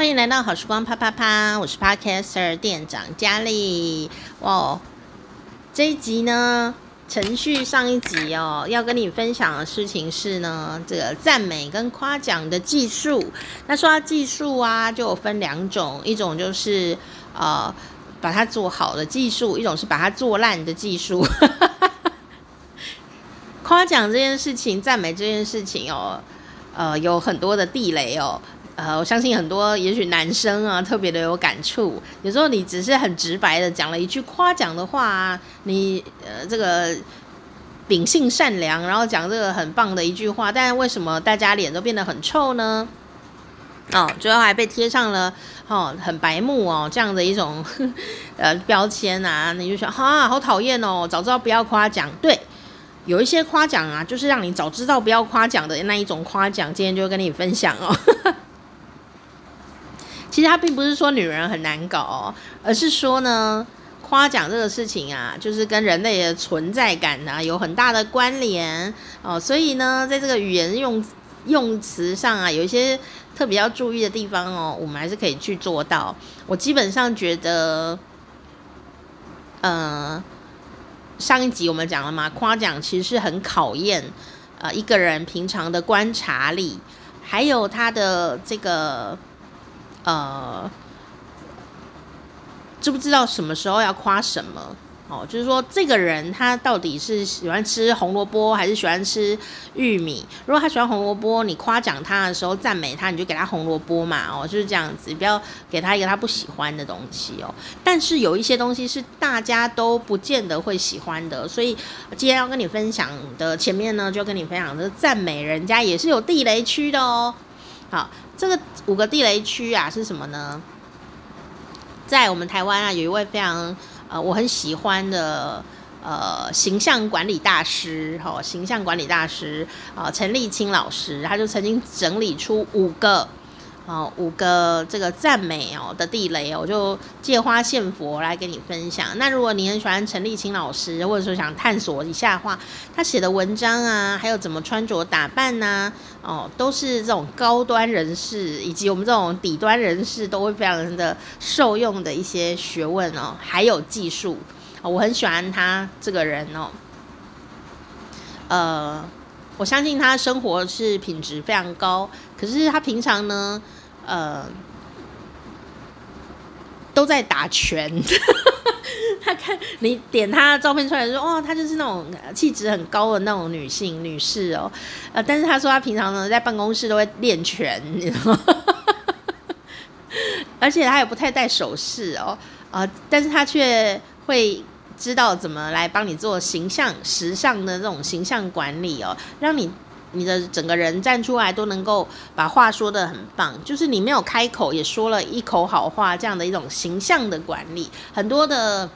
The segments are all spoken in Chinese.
欢迎来到好时光啪啪啪，我是 Podcaster 店长佳丽。哇，这一集呢，承续上一集哦，要跟你分享的事情是呢，这个赞美跟夸奖的技术。那说到技术啊，就分两种，一种就是呃把它做好的技术，一种是把它做烂的技术。夸奖这件事情，赞美这件事情哦，呃，有很多的地雷哦。呃，我相信很多，也许男生啊，特别的有感触。有时候你只是很直白的讲了一句夸奖的话啊，你呃这个秉性善良，然后讲这个很棒的一句话，但是为什么大家脸都变得很臭呢？哦，最后还被贴上了哦很白目哦这样的一种呃标签啊，你就说哈好讨厌哦，早知道不要夸奖。对，有一些夸奖啊，就是让你早知道不要夸奖的那一种夸奖，今天就跟你分享哦。其实他并不是说女人很难搞哦，而是说呢，夸奖这个事情啊，就是跟人类的存在感啊有很大的关联哦。所以呢，在这个语言用用词上啊，有一些特别要注意的地方哦，我们还是可以去做到。我基本上觉得，呃，上一集我们讲了嘛，夸奖其实是很考验呃一个人平常的观察力，还有他的这个。呃，知不知道什么时候要夸什么？哦，就是说这个人他到底是喜欢吃红萝卜还是喜欢吃玉米？如果他喜欢红萝卜，你夸奖他的时候赞美他，你就给他红萝卜嘛，哦，就是这样子，不要给他一个他不喜欢的东西哦。但是有一些东西是大家都不见得会喜欢的，所以今天要跟你分享的前面呢，就跟你分享的赞美人家也是有地雷区的哦。好，这个五个地雷区啊是什么呢？在我们台湾啊，有一位非常呃我很喜欢的呃形象管理大师，哈、形象管理大师啊，陈立青老师，他就曾经整理出五个。哦，五个这个赞美哦的地雷哦，我就借花献佛来跟你分享。那如果你很喜欢陈立青老师，或者说想探索一下的话，他写的文章啊，还有怎么穿着打扮呐、哦，都是这种高端人士以及我们这种底端人士都会非常的受用的一些学问哦，还有技术。我很喜欢他这个人哦，呃，我相信他生活是品质非常高，可是他平常呢，呃，都在打拳。他看你点他的照片出来说，哦，他就是那种气质很高的那种女性女士哦。呃，但是他说他平常呢在办公室都会练拳，你知道吗？而且他也不太戴首饰哦。呃，但是他却会知道怎么来帮你做形象、时尚的这种形象管理哦，让你。你的整个人站出来都能够把话说得很棒，就是你没有开口也说了一口好话，这样的一种形象的管理，很多的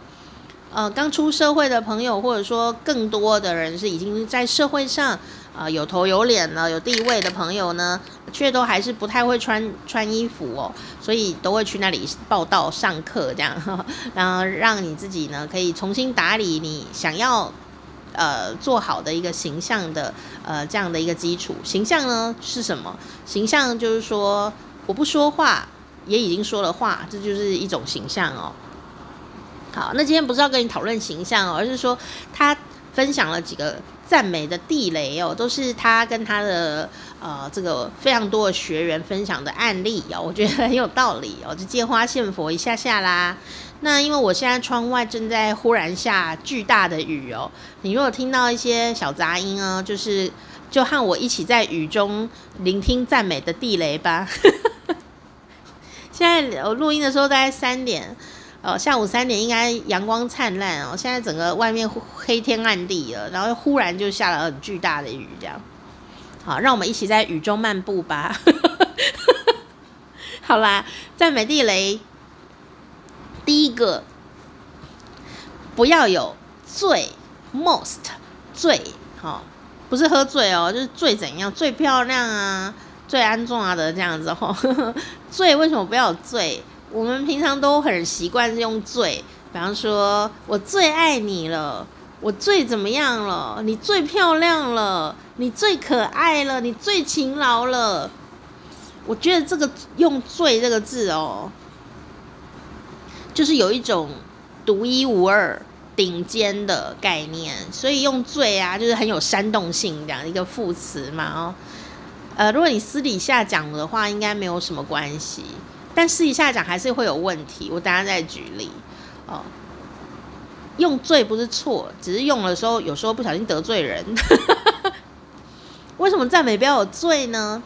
呃刚出社会的朋友，或者说更多的人是已经在社会上啊、有头有脸了、有地位的朋友呢，却都还是不太会穿穿衣服哦，所以都会去那里报道上课这样，然后让你自己呢可以重新打理你想要。呃，做好的一个形象的呃这样的一个基础形象呢是什么？形象就是说我不说话也已经说了话，这就是一种形象哦。好，那今天不是要跟你讨论形象哦，而是说他分享了几个赞美的地雷哦，都是他跟他的呃这个非常多的学员分享的案例哦，我觉得很有道理哦，就借花献佛一下下啦。那因为我现在窗外正在忽然下巨大的雨哦，你如果听到一些小杂音哦，就是就和我一起在雨中聆听赞美的地雷吧。现在我录音的时候大概三点，呃，下午三点应该阳光灿烂哦。现在整个外面黑天暗地了，然后忽然就下了很巨大的雨，这样。好，让我们一起在雨中漫步吧。好啦，赞美地雷。第一个，不要有最 most 最好，不是喝醉哦，就是最怎样最漂亮啊，最安重啊的这样子哦。最为什么不要有最？我们平常都很习惯用最，比方说我最爱你了，我最怎么样了，你最漂亮了，你最可爱了，你最勤劳了。我觉得这个用“最”这个字哦，就是有一种独一无二、顶尖的概念，所以用“最”啊，就是很有煽动性这样一个副词嘛哦。呃，如果你私底下讲的话，应该没有什么关系，但私底下讲还是会有问题。我等下再举例哦。用“最”不是错，只是用的时候有时候不小心得罪人。为什么赞美不要有“最”呢？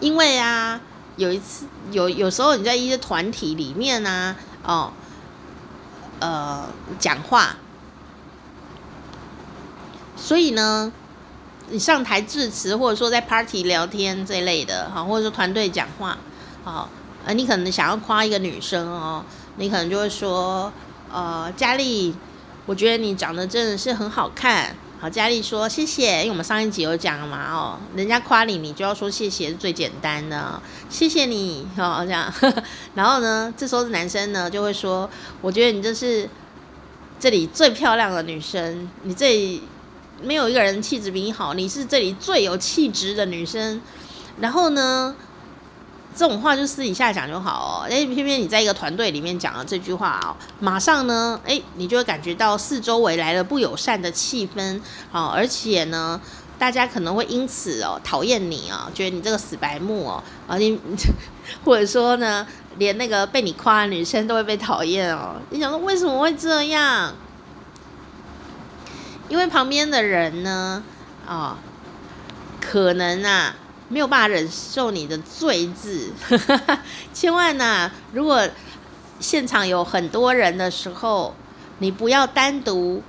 因为啊，有一次有有时候你在一些团体里面啊，哦，呃，讲话，所以呢，你上台致辞，或者说在 party 聊天这类的，哈，或者说团队讲话，好，呃，你可能想要夸一个女生哦，你可能就会说，呃，佳丽，我觉得你长得真的是很好看。好，佳丽说谢谢，因为我们上一集有讲嘛，哦，人家夸你，你就要说谢谢是最简单的，谢谢你，哦，这样，然后呢，这时候男生呢就会说，我觉得你这是这里最漂亮的女生，你这里没有一个人气质比你好，你是这里最有气质的女生，然后呢，这种话就私底下讲就好哦，诶，偏偏你在一个团队里面讲了这句话哦，马上呢，诶，你就会感觉到四周围来了不友善的气氛，哦，而且呢，大家可能会因此哦讨厌你啊，觉得你这个死白目哦，啊你，或者说呢，连那个被你夸的女生都会被讨厌哦，你想说为什么会这样？因为旁边的人呢，啊，可能啊。没有办法忍受你的“罪”字，千万呐、啊！如果现场有很多人的时候，你不要单独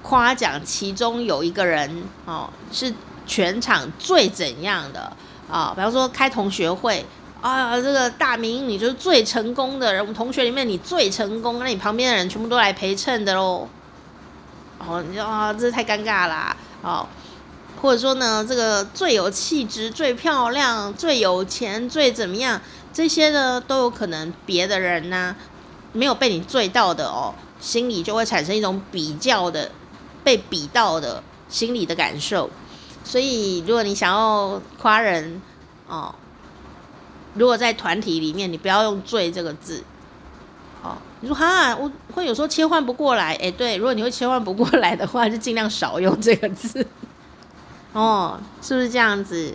夸奖其中有一个人哦，是全场最怎样的啊、哦？比方说开同学会啊，这个大明你就是最成功的人，我们同学里面你最成功，那你旁边的人全部都来陪衬的喽。哦，你说啊，这太尴尬啦！哦。或者说呢，这个最有气质、最漂亮、最有钱、最怎么样，这些呢都有可能别的人呢、没有被你醉到的哦，心里就会产生一种比较的、被比到的心理的感受。所以，如果你想要夸人哦，如果在团体里面，你不要用“醉”这个字。哦，你说哈，我会有时候切换不过来。哎，对，如果你会切换不过来的话，就尽量少用这个字。哦，是不是这样子？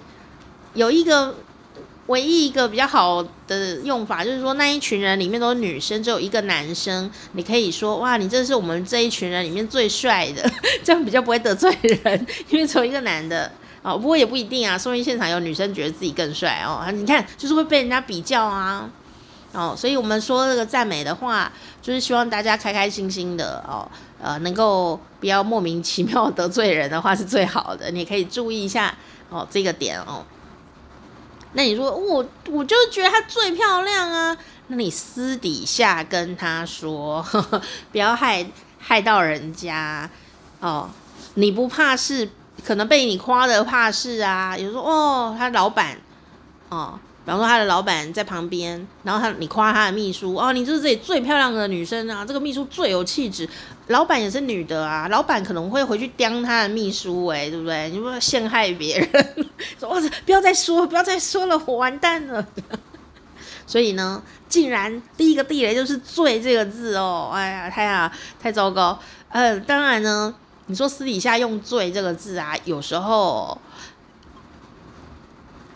有一个唯一一个比较好的用法，就是说那一群人里面都是女生，只有一个男生，你可以说哇，你这是我们这一群人里面最帅的，这样比较不会得罪人，因为只有一个男的哦。不过也不一定啊，说明现场有女生觉得自己更帅哦。你看，就是会被人家比较啊。哦，所以我们说这个赞美的话，就是希望大家开开心心的哦，呃，能够不要莫名其妙得罪人的话是最好的。你可以注意一下哦，这个点哦。那你说我我就觉得她最漂亮啊，那你私底下跟她说，呵 呵不要害害到人家哦。你不怕是可能被你夸的怕事啊？有人说哦，他老板哦。比方说他的老板在旁边，然后他你夸他的秘书哦，你就是这里最漂亮的女生啊，这个秘书最有气质，老板也是女的啊，老板可能会回去刁他的秘书诶、对不对？你不要陷害别人，说哇，不要再说，不要再说了，我完蛋了。所以呢，竟然第一个地雷就是“最”这个字哦，哎呀，太啊太糟糕。呃，当然呢，你说私底下用“最”这个字啊，有时候。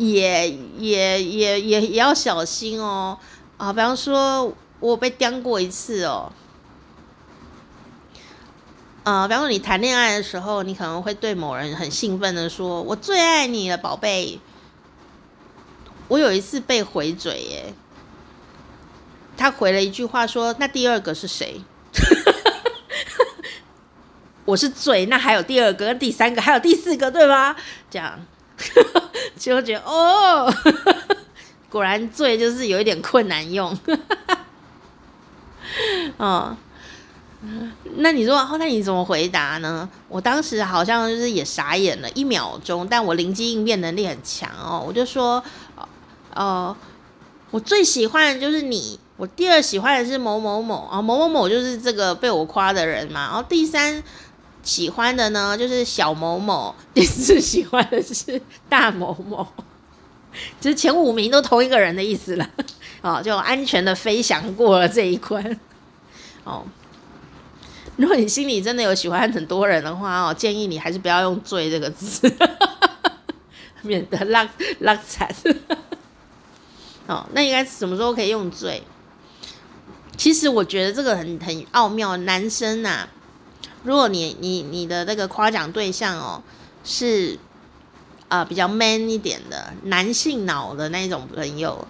也也也也也要小心哦，啊，比方说我被刁过一次哦，啊，比方说你谈恋爱的时候，你可能会对某人很兴奋的说：“我最爱你了，宝贝。”我有一次被回嘴耶，他回了一句话说：“那第二个是谁？” 我是最，那还有第二个、第三个，还有第四个，对吗？这样。就觉得哦，果然最就是有一点困难用，哦，那你说哦，那你怎么回答呢？我当时好像就是也傻眼了一秒钟，但我灵机应变能力很强哦，我就说哦，我最喜欢的就是你，我第二喜欢的是某某某啊，某某某就是这个被我夸的人嘛，然后第三。喜欢的呢，就是小某某；第四喜欢的是大某某。就是前五名都同一个人的意思了，哦，就安全的飞翔过了这一关，哦。如果你心里真的有喜欢很多人的话，哦，建议你还是不要用“最”这个字，免得浪浪惨。哦，那应该什么时候可以用“最”？其实我觉得这个很很奥妙。男生啊，如果你你你的那个夸奖对象哦是啊、呃、比较 man 一点的男性脑的那种朋友。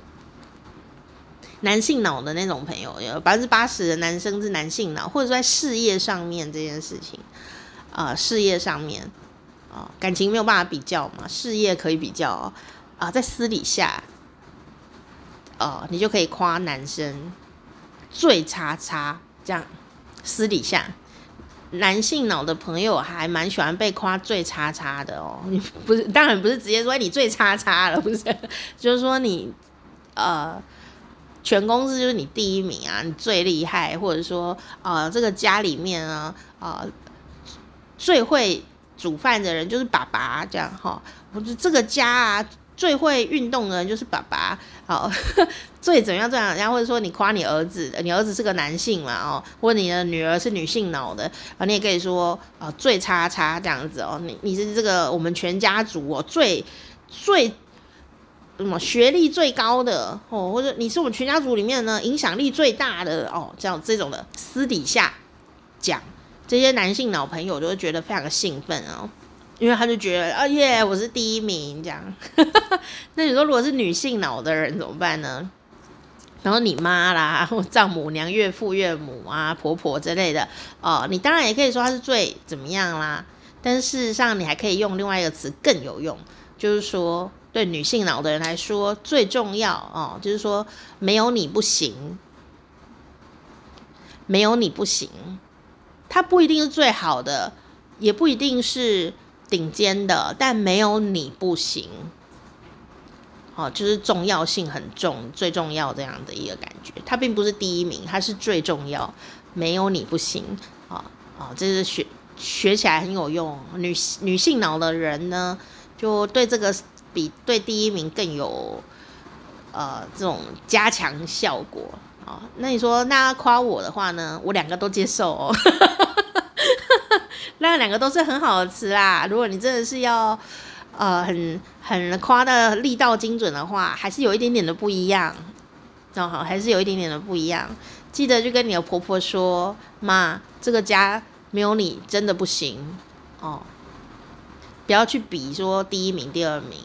男性脑的那种朋友，有百分之八十的男生是男性脑，或者说在事业上面这件事情，啊、事业上面，啊、感情没有办法比较嘛，事业可以比较，啊、在私底下，哦、你就可以夸男生最叉叉这样，私底下，男性脑的朋友还蛮喜欢被夸最叉叉的哦，你不是，当然不是直接说你最叉叉了，不是，就是说你，呃。全公司就是你第一名啊，你最厉害，或者说，呃，这个家里面呢，呃，最会煮饭的人就是爸爸，这样哈。不是这个家啊，最会运动的人就是爸爸，好，最怎样怎样，然后或者说你夸你儿子，你儿子是个男性嘛，哦，或你的女儿是女性脑的，啊，你也可以说啊、最叉叉这样子哦，你你是这个我们全家族哦，最最。什么学历最高的哦，或者你是我们全家族里面呢影响力最大的哦，这样这种的私底下讲，这些男性脑朋友就会觉得非常的兴奋哦，因为他就觉得啊耶，我是第一名这样。那你说如果是女性脑的人怎么办呢？然后你妈啦，或丈母娘、岳父、岳母啊、婆婆之类的哦，你当然也可以说他是最怎么样啦，但事实上你还可以用另外一个词更有用，就是说。对女性脑的人来说，最重要哦，就是说没有你不行，没有你不行。他不一定是最好的，也不一定是顶尖的，但没有你不行。哦，就是重要性很重，最重要这样的一个感觉。他并不是第一名，他是最重要，没有你不行。啊、哦、啊、哦，这是学学起来很有用。女女性脑的人呢，就对这个。比对第一名更有呃这种加强效果啊、哦！那你说那夸我的话呢？我两个都接受哦，那两个都是很好吃啦。如果你真的是要呃很很夸的力道精准的话，还是有一点点的不一样哦好，还是有一点点的不一样。记得就跟你的婆婆说，妈，这个家没有你真的不行哦。不要去比说第一名、第二名，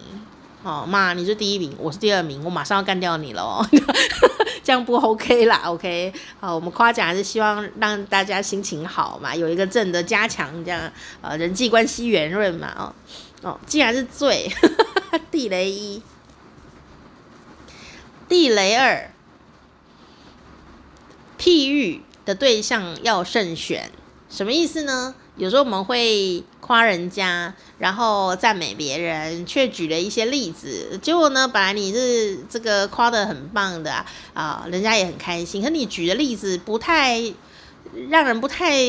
哦，妈，你是第一名，我是第二名，我马上要干掉你了哦，这样不 OK 啦，OK，好，我们夸奖还是希望让大家心情好嘛，有一个正的加强，这样呃人际关系圆润嘛，哦。哦，既然是最地雷一，地雷二，譬喻的对象要慎选，什么意思呢？有时候我们会夸人家，然后赞美别人，却举了一些例子，结果呢，本来你是这个夸得很棒的啊，人家也很开心，可你举的例子不太让人不太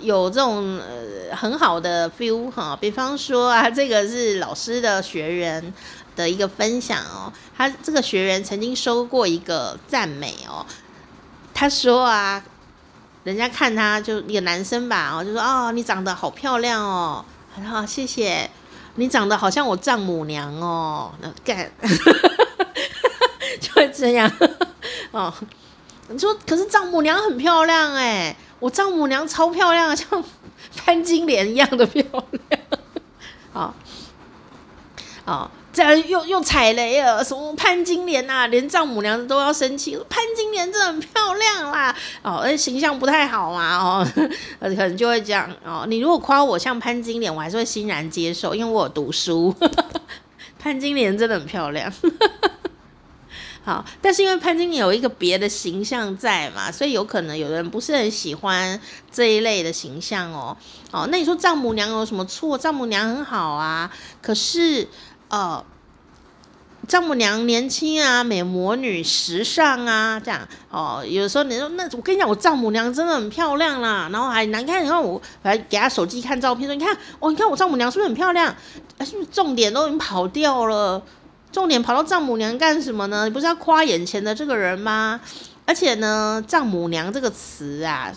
有这种呃很好的 feel 哈。比方说啊，这个是老师的学员的一个分享哦，他这个学员曾经收过一个赞美哦，他说啊。人家看他就一个男生吧，哦，就说哦，你长得好漂亮哦，好，谢谢，你长得好像我丈母娘哦，那干，就会这样，哦，你说可是丈母娘很漂亮哎，我丈母娘超漂亮，像潘金莲一样的漂亮，哦，哦。这样又又踩雷了，什么潘金莲呐、啊，连丈母娘都要生气。潘金莲真的很漂亮啦，哦，而且形象不太好嘛，哦，可能就会这样哦。你如果夸我像潘金莲，我还是会欣然接受，因为我有读书。潘金莲真的很漂亮，好，但是因为潘金莲有一个别的形象在嘛，所以有可能有人不是很喜欢这一类的形象哦。哦，那你说丈母娘有什么错？丈母娘很好啊，可是。哦，丈母娘年轻啊，美魔女，时尚啊，这样哦。有时候你说，那我跟你讲，我丈母娘真的很漂亮啦。然后还难看，你看我还给她手机看照片，说你看哦，你看我丈母娘是不是很漂亮？是不是重点都已经跑掉了？重点跑到丈母娘干什么呢？你不是要夸眼前的这个人吗？而且呢，丈母娘这个词啊，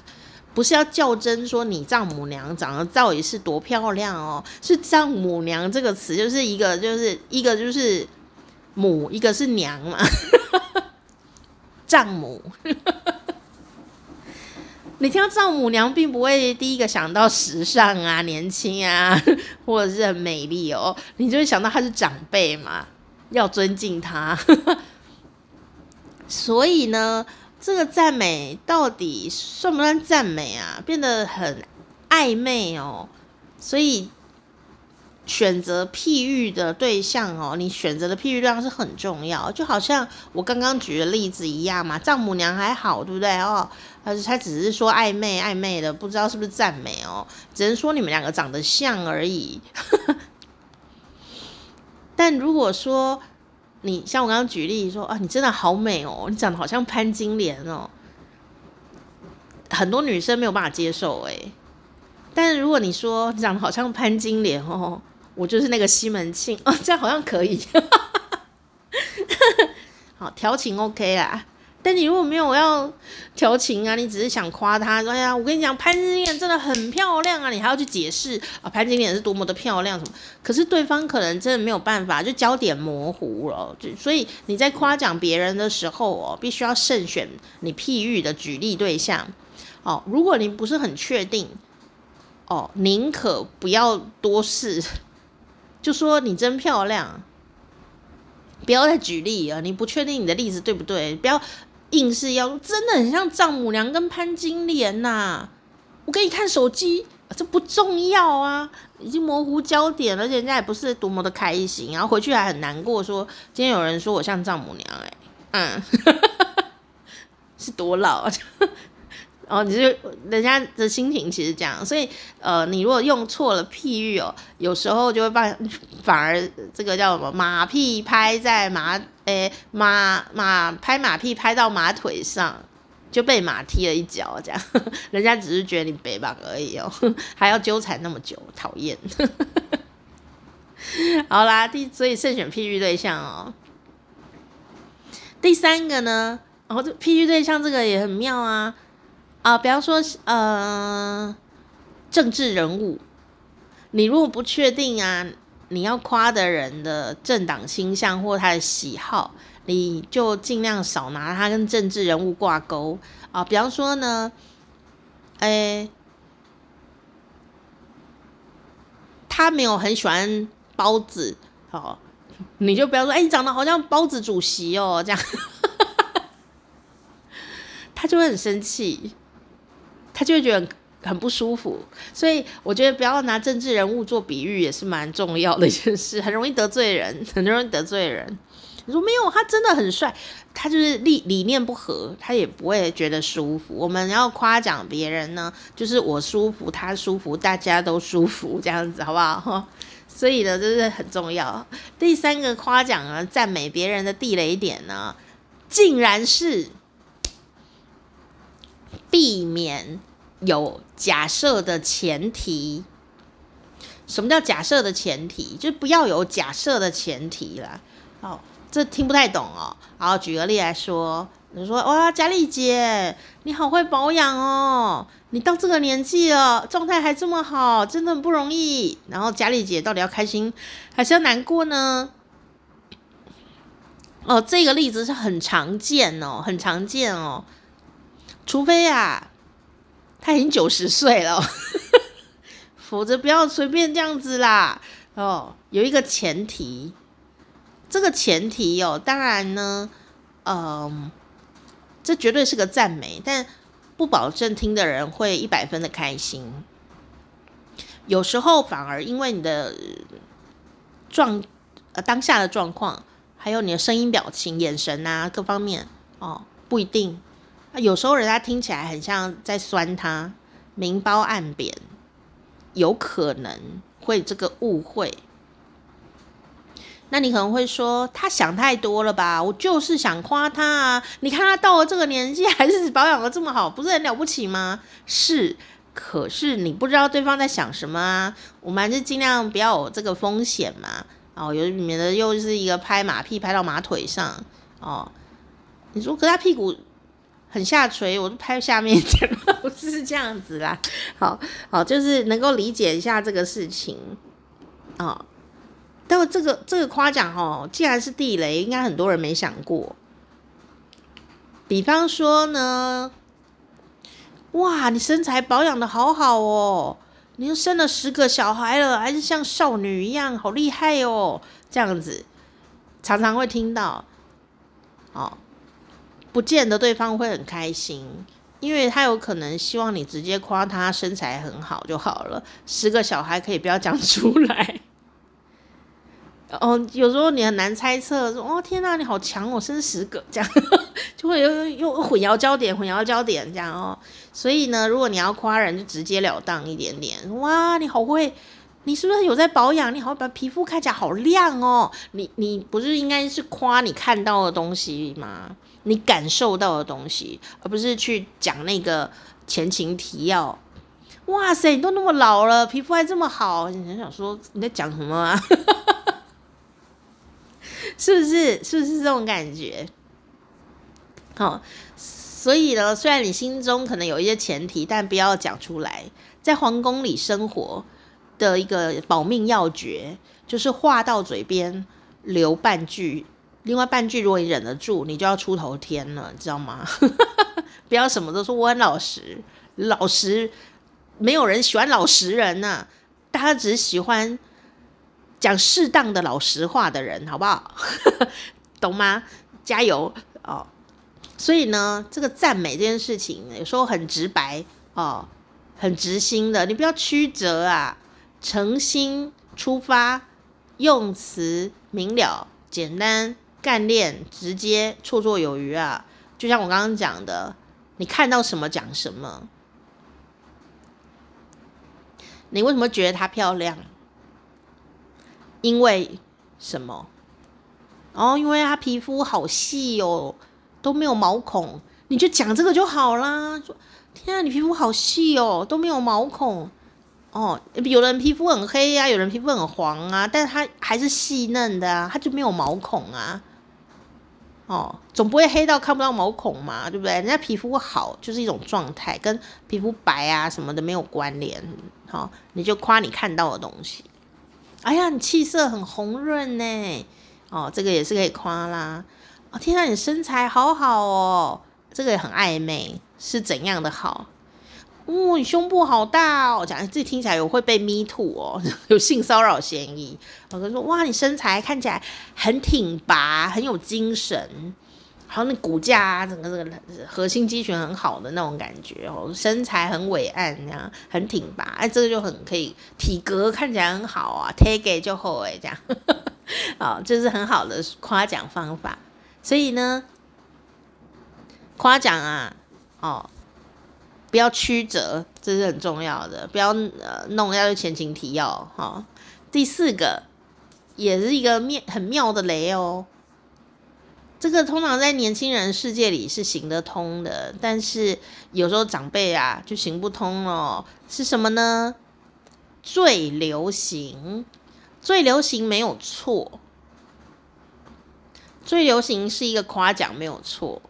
不是要较真说你丈母娘长得到底是多漂亮哦，是丈母娘这个词就是一个就是一个就是母，一个是娘嘛，丈母。你听到丈母娘，并不会第一个想到时尚啊、年轻啊，或者是很美丽哦，你就会想到她是长辈嘛，要尊敬她。所以呢，这个赞美到底算不算赞美啊？变得很暧昧哦。所以选择譬喻的对象哦，你选择的譬喻对象是很重要，就好像我刚刚举的例子一样嘛。丈母娘还好，对不对哦？他他只是说暧昧暧昧的，不知道是不是赞美哦，只能说你们两个长得像而已。但如果说你像我刚刚举例说啊，你真的好美哦，你长得好像潘金莲哦，很多女生没有办法接受诶。但是如果你说你长得好像潘金莲哦，我就是那个西门庆哦，这样好像可以。好，调情 OK 啦。但你如果没有要调情啊，你只是想夸他，说哎呀，我跟你讲，潘金莲真的很漂亮啊，你还要去解释啊，潘金莲是多么的漂亮什么？可是对方可能真的没有办法，就焦点模糊了，就所以你在夸奖别人的时候哦，必须要慎选你譬喻的举例对象哦。如果你不是很确定哦，宁可不要多事，就说你真漂亮，不要再举例啊，你不确定你的例子对不对？不要。硬是要真的很像丈母娘跟潘金莲呐、我给你看手机，这不重要啊，已经模糊焦点，而且人家也不是多么的开心，然后回去还很难过，说今天有人说我像丈母娘、欸，哎，嗯，是多老啊。哦，你就人家的心情其实这样，所以呃，你如果用错了譬喻哦，有时候就会把反而这个叫什么马屁拍在马诶、欸、马马拍马屁拍到马腿上，就被马踢了一脚，这样 人家只是觉得你北吧而已哦，还要纠缠那么久，讨厌。好啦，第所以慎选譬喻对象哦。第三个呢，哦，这譬喻对象这个也很妙啊。啊，比方说，呃，政治人物，你如果不确定啊，你要夸的人的政党倾向或他的喜好，你就尽量少拿他跟政治人物挂钩啊。比方说呢，哎，他没有很喜欢包子，哦，你就不要说，哎，你长得好像包子主席哦，这样，他就会很生气。他就会觉得很不舒服，所以我觉得不要拿政治人物做比喻也是蛮重要的一件事，很容易得罪人，很容易得罪人。你说没有，他真的很帅，他就是理理念不合，他也不会觉得舒服。我们要夸奖别人呢，就是我舒服，他舒服，大家都舒服，这样子好不好？所以呢，这是很重要。第三个夸奖啊，赞美别人的地雷点呢，竟然是避免。有假设的前提，什么叫假设的前提？就不要有假设的前提啦。哦，这听不太懂哦。好，举个例来说，你说哇，佳丽姐，你好会保养哦，你到这个年纪了，状态还这么好，真的很不容易。然后佳丽姐到底要开心还是要难过呢？哦，这个例子是很常见哦，很常见哦，除非啊。他已经九十岁了，否则不要随便这样子啦。哦，有一个前提，这个前提哦，当然呢，嗯、这绝对是个赞美，但不保证听的人会一百分的开心。有时候反而因为你的状呃当下的状况，还有你的声音、表情、眼神啊各方面哦，不一定。啊有时候人家听起来很像在酸他，明褒暗贬，有可能会这个误会。那你可能会说，他想太多了吧？我就是想夸他啊！你看他到了这个年纪还是保养得这么好，不是很了不起吗？是，可是你不知道对方在想什么啊。我们还是尽量不要有这个风险嘛。哦，有免得又是一个拍马屁拍到马腿上哦。你说，可是他屁股很下垂，我就拍下面一点，不是这样子啦。好好，就是能够理解一下这个事情哦。但这个这个夸奖哦，既然是地雷，应该很多人没想过。比方说呢，哇，你身材保养得好好哦，你又生了十个小孩了，还是像少女一样，好厉害哦，这样子常常会听到，哦，不见得对方会很开心，因为他有可能希望你直接夸他身材很好就好了，十个小孩可以不要讲出来。哦，有时候你很难猜测，说哦天哪，你好强哦，生十个这样，就会有又混淆焦点，混淆焦点这样哦。所以呢，如果你要夸人，就直截了当一点点。哇，你好会，你是不是有在保养？你好，把皮肤看起来好亮哦。你你不是应该是夸你看到的东西吗？你感受到的东西，而不是去讲那个前情提要。哇塞，你都那么老了，皮肤还这么好，你很想说你在讲什么啊？是不是？是不是这种感觉？好、所以呢，虽然你心中可能有一些前提，但不要讲出来。在皇宫里生活的一个保命要诀，就是话到嘴边留半句，另外半句如果你忍得住，你就要出头天了，你知道吗？不要什么都说我很老实，老实没有人喜欢老实人呐、啊，大家只喜欢。讲适当的老实话的人，好不好？懂吗？加油哦！所以呢，这个赞美这件事情，有时候很直白哦，很直心的，你不要曲折啊，诚心出发，用词明了、简单、干练、直接，绰绰有余啊！就像我刚刚讲的，你看到什么讲什么。你为什么觉得她漂亮？因为什么？哦，因为她皮肤好细哦，都没有毛孔，你就讲这个就好啦。说，天啊，你皮肤好细哦，都没有毛孔。哦，有的人皮肤很黑呀，有人皮肤很黄啊，但是他还是细嫩的啊，他就没有毛孔啊。哦，总不会黑到看不到毛孔嘛，对不对？人家皮肤好就是一种状态，跟皮肤白啊什么的没有关联。好，你就夸你看到的东西。哎呀，你气色很红润呢，哦，这个也是可以夸啦。哦，天啊，你身材好好哦，这个也很暧昧，是怎样的好？哦，你胸部好大哦，讲自己听起来有会被 me too 哦，有性骚扰嫌疑。我跟说，哇，你身材看起来很挺拔，很有精神。还有那骨架啊，整个这个核心肌群很好的那种感觉哦，身材很伟岸，这样很挺拔，哎，这个就很可以，体格看起来很好啊，take it 就好哎，这样，啊，这是很好的夸奖方法。所以呢，夸奖啊，哦，不要曲折，这是很重要的，不要呃弄要前情提要哈、第四个也是一个妙很妙的雷哦。这个通常在年轻人世界里是行得通的，但是有时候长辈啊就行不通哦。是什么呢？最流行，最流行没有错，最流行是一个夸奖没有错，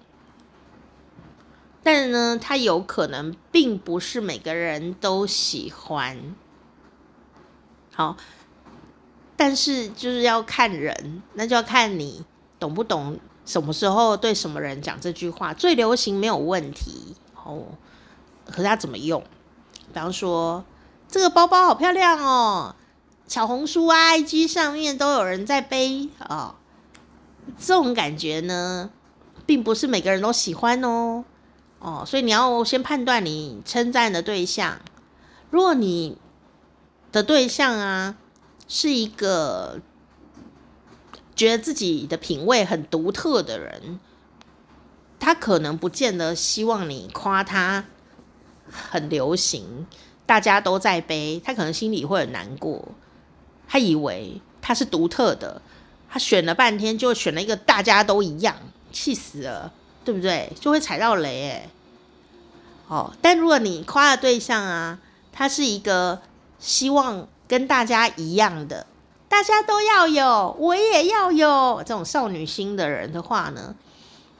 但呢，它有可能并不是每个人都喜欢。好，但是就是要看人，那就要看你懂不懂。什么时候对什么人讲这句话最流行没有问题哦？可是他怎么用？比方说，这个包包好漂亮哦，小红书、IG 上面都有人在背哦。这种感觉呢，并不是每个人都喜欢哦。哦，所以你要先判断你称赞的对象。如果你的对象啊是一个。觉得自己的品味很独特的人，他可能不见得希望你夸他很流行，大家都在背，他可能心里会很难过。他以为他是独特的，他选了半天就选了一个大家都一样，气死了，对不对？就会踩到雷哎。哦，但如果你夸的对象啊，他是一个希望跟大家一样的。大家都要有，我也要有。这种少女心的人的话呢，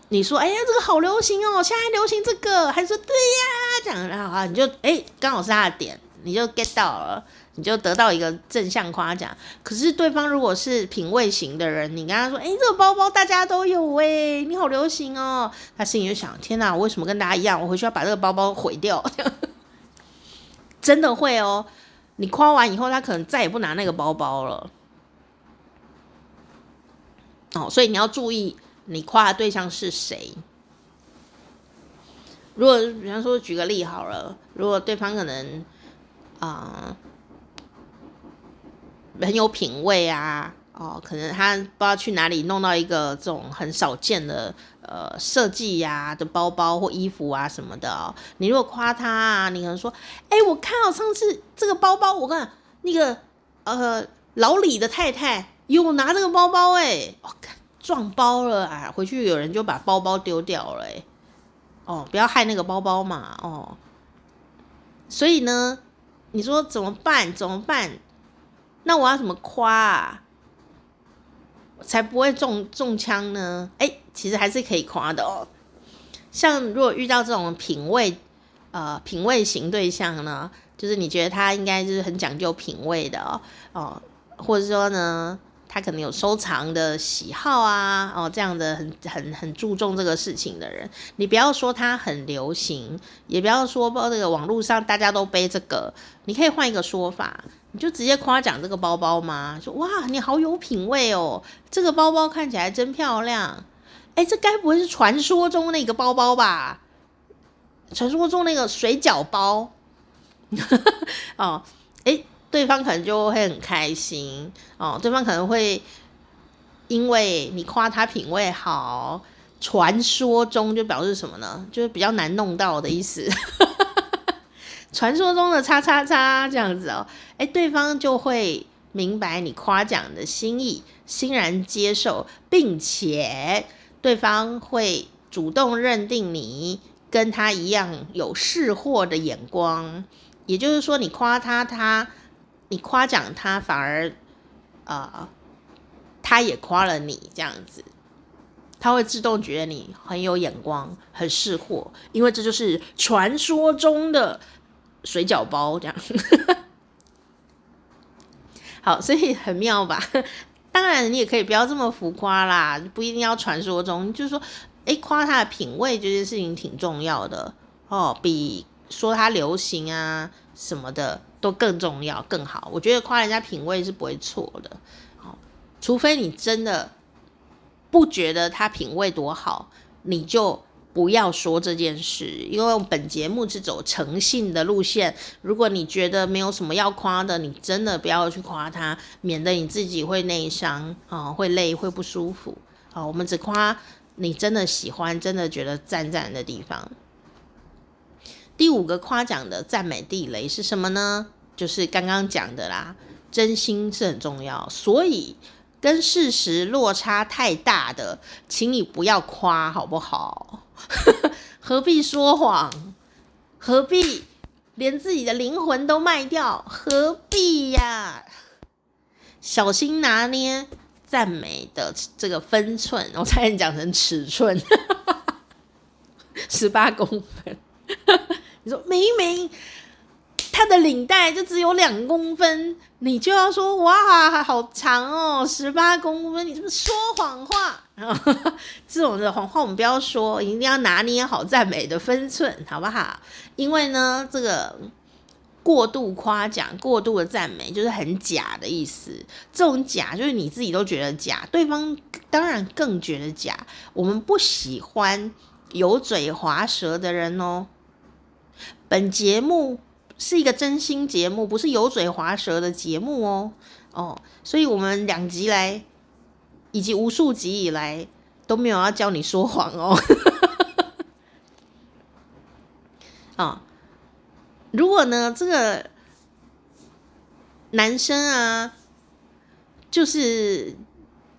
你说，哎呀，这个好流行哦，现在流行这个，还说对呀，这样然后啊，你就哎，刚好是他的点，你就 get 到了。你就得到一个正向夸奖。可是对方如果是品味型的人，你跟他说：“诶，这个包包大家都有诶，你好流行哦。”他心里就想：“天哪，我为什么跟大家一样？我回去要把这个包包毁掉。” 真的会哦。你夸完以后，他可能再也不拿那个包包了。哦，所以你要注意，你夸的对象是谁。如果比方说举个例好了，如果对方可能啊。很有品味啊，哦，可能他不知道去哪里弄到一个这种很少见的呃设计呀的包包或衣服啊什么的。你如果夸他啊，你可能说，哎，我看到上次这个包包，我看那个呃老李的太太有拿这个包包，哎，我看撞包了啊，回去有人就把包包丢掉了，哎，哦，不要害那个包包嘛，哦，所以呢，你说怎么办？怎么办？那我要怎么夸啊，才不会中中枪呢？哎、其实还是可以夸的哦。像如果遇到这种品味呃品味型对象呢，就是你觉得他应该就是很讲究品味的哦，哦，或者说呢，他可能有收藏的喜好啊，哦，这样的很很很注重这个事情的人，你不要说他很流行，也不要说包这个网络上大家都背这个，你可以换一个说法。你就直接夸奖这个包包吗？说哇，你好有品味哦，这个包包看起来真漂亮。哎，这该不会是传说中那个包包吧？传说中那个水饺包。哦，哎，对方可能就会很开心哦，对方可能会因为你夸他品味好，传说中就表示什么呢？就是比较难弄到的意思。传说中的叉叉叉这样子哦，哎，对方就会明白你夸奖的心意，欣然接受，并且对方会主动认定你跟他一样有识货的眼光。也就是说，你夸他，他你夸奖他，反而啊、呃，他也夸了你这样子，他会自动觉得你很有眼光，很识货，因为这就是传说中的。水饺包这样，好，所以很妙吧？当然，你也可以不要这么浮夸啦，不一定要传说中，就是说，诶，夸他的品味这件事情挺重要的哦，比说他流行啊什么的都更重要、更好。我觉得夸人家品味是不会错的，哦，除非你真的不觉得他品味多好，你就。不要说这件事，因为本节目是走诚信的路线。如果你觉得没有什么要夸的，你真的不要去夸他，免得你自己会内伤啊，会累，会不舒服。好，我们只夸你真的喜欢、真的觉得赞赞的地方。第五个夸奖的赞美地雷是什么呢？就是刚刚讲的啦，真心是很重要，所以。跟事实落差太大的，请你不要夸，好不好？何必说谎？何必连自己的灵魂都卖掉？何必呀？小心拿捏赞美的这个分寸，我差点讲成尺寸，十八公分。你说明明他的领带就只有两公分。你就要说哇，好长哦，十八公分，你是不是说谎话？这种的谎话我们不要说，一定要拿捏好赞美的分寸，好不好？因为呢，这个过度夸奖、过度的赞美就是很假的意思。这种假就是你自己都觉得假，对方当然更觉得假。我们不喜欢油嘴滑舌的人哦。本节目。是一个真心节目，不是油嘴滑舌的节目哦哦，所以我们两集来，以及无数集以来都没有要教你说谎哦。啊、如果呢，这个男生啊，就是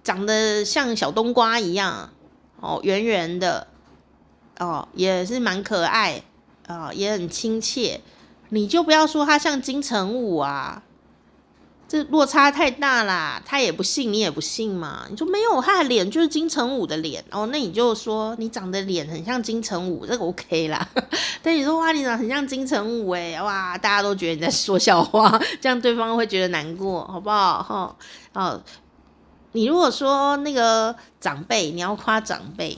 长得像小冬瓜一样哦，圆圆的哦，也是蛮可爱啊、哦，也很亲切。你就不要说他像金城武啊，这落差太大啦，他也不信，你也不信嘛。你说没有，他的脸就是金城武的脸哦，那你就说你长得脸很像金城武，这个 OK 啦。但你说哇，你长很像金城武哎，哇，大家都觉得你在说笑话，这样对方会觉得难过，好不好？哈哦，你如果说那个长辈，你要夸长辈，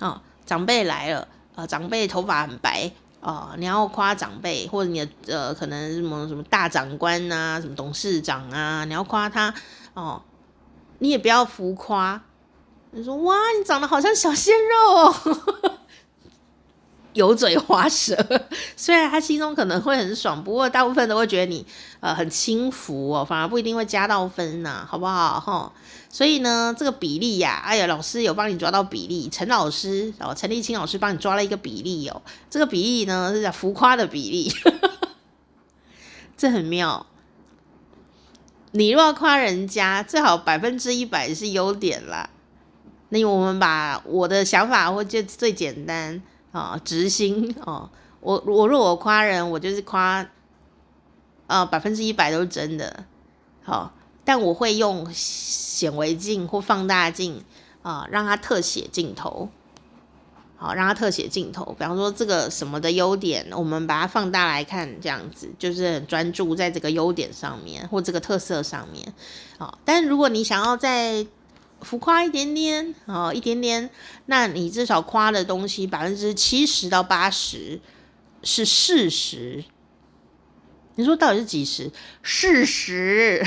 哦，长辈来了，呃，长辈头发很白。哦，你要夸长辈，或者你的呃，可能什么什么大长官啊，什么董事长啊，你要夸他哦，你也不要浮夸。你说哇，你长得好像小鲜肉哦。油嘴滑舌，虽然他心中可能会很爽，不过大部分都会觉得你呃很轻浮哦，反而不一定会加到分呐、好不好哈？所以呢，这个比例呀、啊，哎呀，老师有帮你抓到比例，陈老师哦，陈立青老师帮你抓了一个比例哦，这个比例呢是叫浮夸的比例，这很妙。你若要夸人家，最好百分之一百是优点啦。那我们把我的想法，或就最简单。啊，直心哦！我我如果我夸人，我就是夸，呃，百分之一百都是真的。好，但我会用显微镜或放大镜啊，让它特写镜头。好，让它特写镜头。比方说这个什么的优点，我们把它放大来看，这样子就是很专注在这个优点上面或这个特色上面。好，但如果你想要再浮夸一点点哦，一点点，那你至少夸的东西百分之七十到八十是事实。你说到底是几十？事 实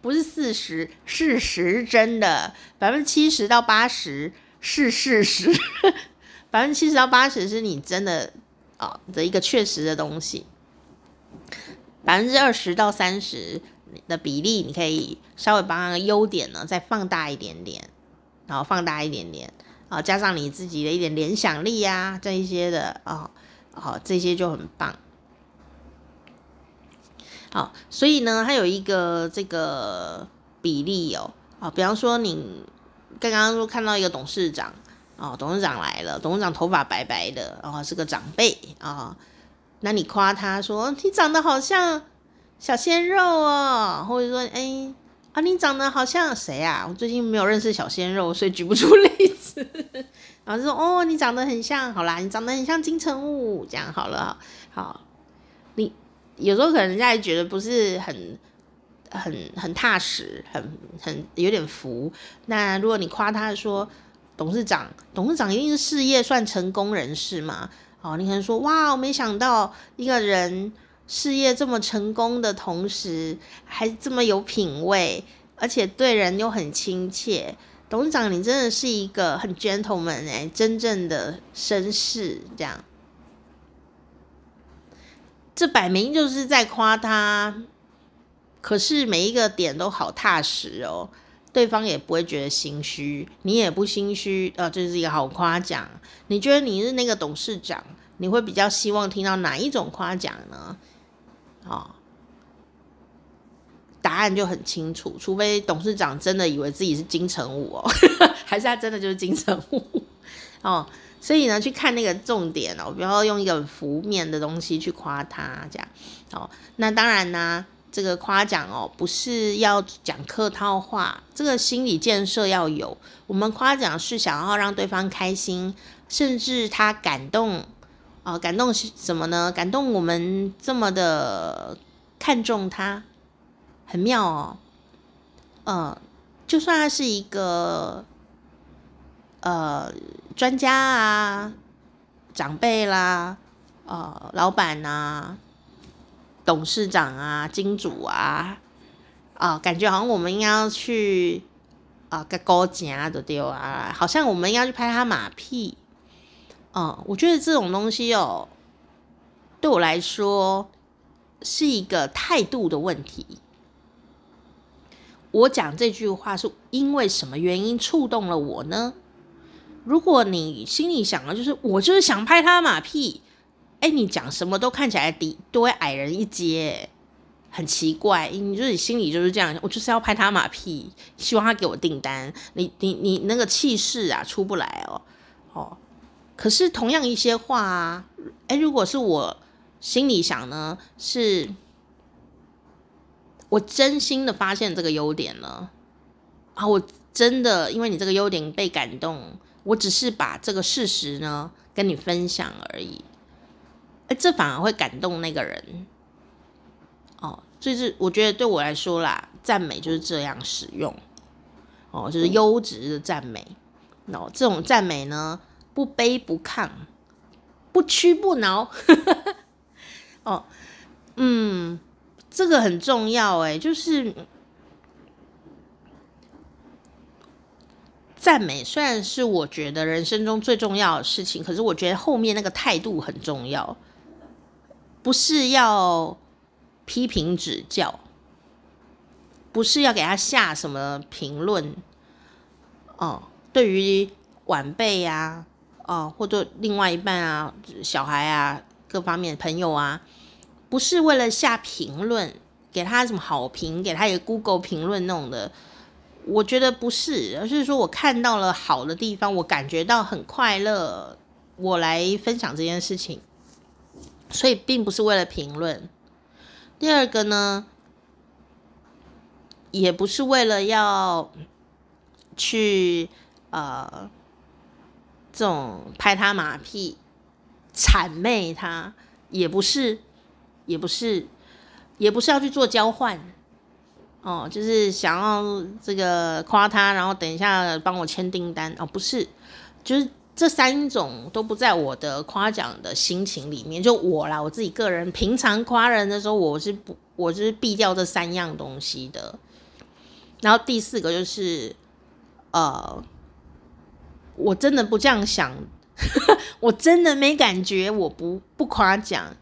不是四十，事实真的百分之七十到八十是事实，百分之七十到八十是你真的啊、哦、的一个确实的东西，百分之二十到三十。的比例，你可以稍微把那个优点呢再放大一点点，然后放大一点点，啊，加上你自己的一点联想力啊，这一些的啊，好，这些就很棒。好，所以呢，它有一个这个比例哦，啊，比方说你刚刚说看到一个董事长，哦，董事长来了，董事长头发白白的，然后是个长辈啊，那你夸他说你长得好像。小鲜肉哦，或者说，哎、啊，你长得好像谁啊？我最近没有认识小鲜肉，所以举不出例子。然后就说，哦，你长得很像，好啦，你长得很像金城武，这样好了，好。有时候可能人家觉得不是很、很、很踏实，很、很有点浮。那如果你夸他说，董事长，董事长一定是事业算成功人士嘛？哦，你可能说，哇，我没想到一个人。事业这么成功的同时，还这么有品味，而且对人又很亲切。董事长，你真的是一个很 gentleman 哎，真正的绅士这样。这摆明就是在夸他，可是每一个点都好踏实哦，对方也不会觉得心虚，你也不心虚，呃，这是一个好夸奖。你觉得你是那个董事长，你会比较希望听到哪一种夸奖呢？哦，答案就很清楚，除非董事长真的以为自己是金城武哦，还是他真的就是金城武哦。所以呢，去看那个重点哦，不要用一个很浮面的东西去夸他，这样哦。那当然呢，这个夸奖哦，不是要讲客套话，这个心理建设要有。我们夸奖是想要让对方开心，甚至他感动。哦，感动是什么呢？感动我们这么的看重他，很妙哦。呃，就算他是一个呃专家啊、长辈啦、呃老板啊、董事长啊、金主啊，啊、感觉好像我们应该要去啊，个高价的丢啊，好像我们应该去拍他马屁。嗯，我觉得这种东西哦，对我来说是一个态度的问题。我讲这句话是因为什么原因触动了我呢？如果你心里想的就是我就是想拍他马屁，哎，你讲什么都看起来低，都会矮人一截，很奇怪。你就是你心里就是这样，我就是要拍他马屁，希望他给我订单。你你你那个气势啊，出不来哦，哦。可是同样一些话啊，诶，如果是我心里想呢，是我真心的发现这个优点了啊！我真的因为你这个优点被感动，我只是把这个事实呢跟你分享而已。哎，这反而会感动那个人哦。就是我觉得对我来说啦，赞美就是这样使用哦，就是优质的赞美。哦，这种赞美呢，不卑不亢，不屈不挠。哦，嗯。这个很重要哎，就是赞美虽然是我觉得人生中最重要的事情，可是我觉得后面那个态度很重要，不是要批评指教，不是要给他下什么评论哦。对于晚辈呀，哦，或者另外一半啊，小孩啊，各方面朋友啊。不是为了下评论，给他什么好评，给他一个 Google 评论那种的，我觉得不是，而是说我看到了好的地方，我感觉到很快乐，我来分享这件事情，所以并不是为了评论。第二个呢，也不是为了要去呃这种拍他马屁、谄媚他，也不是。也不是，也不是要去做交换，哦，就是想要这个夸他，然后等一下帮我签订单哦，不是，就是这三种都不在我的夸奖的心情里面。就我啦，我自己个人平常夸人的时候，我是不，我就是避掉这三样东西的。然后第四个就是，呃，我真的不这样想，我真的没感觉，我不不夸奖。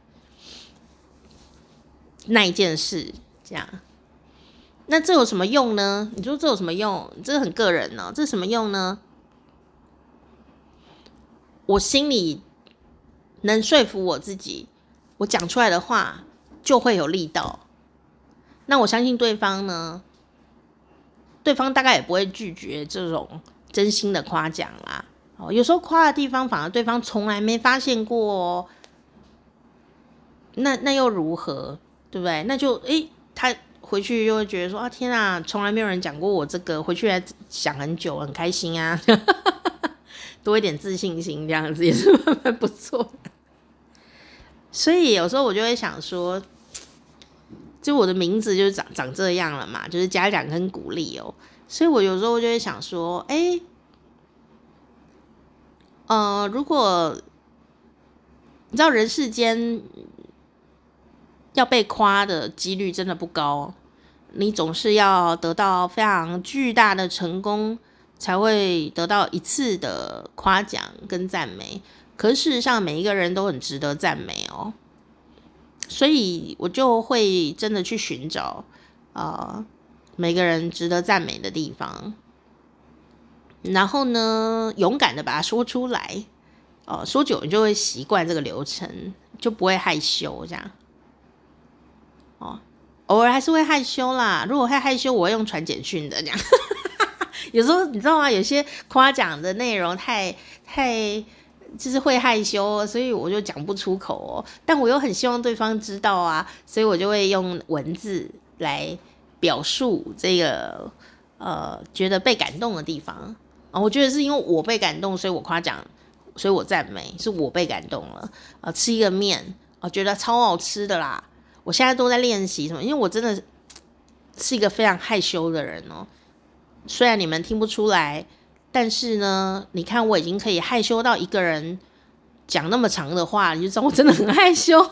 那一件事，这样，那这有什么用呢？你说这有什么用？这很个人呢、这什么用呢？我心里能说服我自己，我讲出来的话就会有力道。那我相信对方呢，对方大概也不会拒绝这种真心的夸奖啦。哦，有时候夸的地方，反而对方从来没发现过哦。那那又如何？对不对？那就诶，他回去又会觉得说啊，天啊，从来没有人讲过我这个，回去还想很久，很开心啊，多一点自信心，这样子也是蛮蛮不错。所以有时候我就会想说，就我的名字就长长这样了嘛，就是嘉奖跟鼓励哦。所以我有时候就会想说，诶，呃，如果你知道人世间。要被夸的几率真的不高，你总是要得到非常巨大的成功，才会得到一次的夸奖跟赞美。可事实上，每一个人都很值得赞美哦，所以我就会真的去寻找啊、呃，每个人值得赞美的地方，然后呢，勇敢的把它说出来。哦、说久了就会习惯这个流程，就不会害羞这样。哦，偶尔还是会害羞啦。如果会害羞，我会用传简讯的这样。有时候你知道吗？有些夸奖的内容太太就是会害羞，所以我就讲不出口哦。但我又很希望对方知道啊，所以我就会用文字来表述这个呃觉得被感动的地方啊、我觉得是因为我被感动，所以我夸奖，所以我赞美，是我被感动了啊、吃一个面啊、呃，觉得超好吃的啦。我现在都在练习什么？因为我真的是一个非常害羞的人哦。虽然你们听不出来，但是呢，你看我已经可以害羞到一个人讲那么长的话，你就知道我真的很害羞。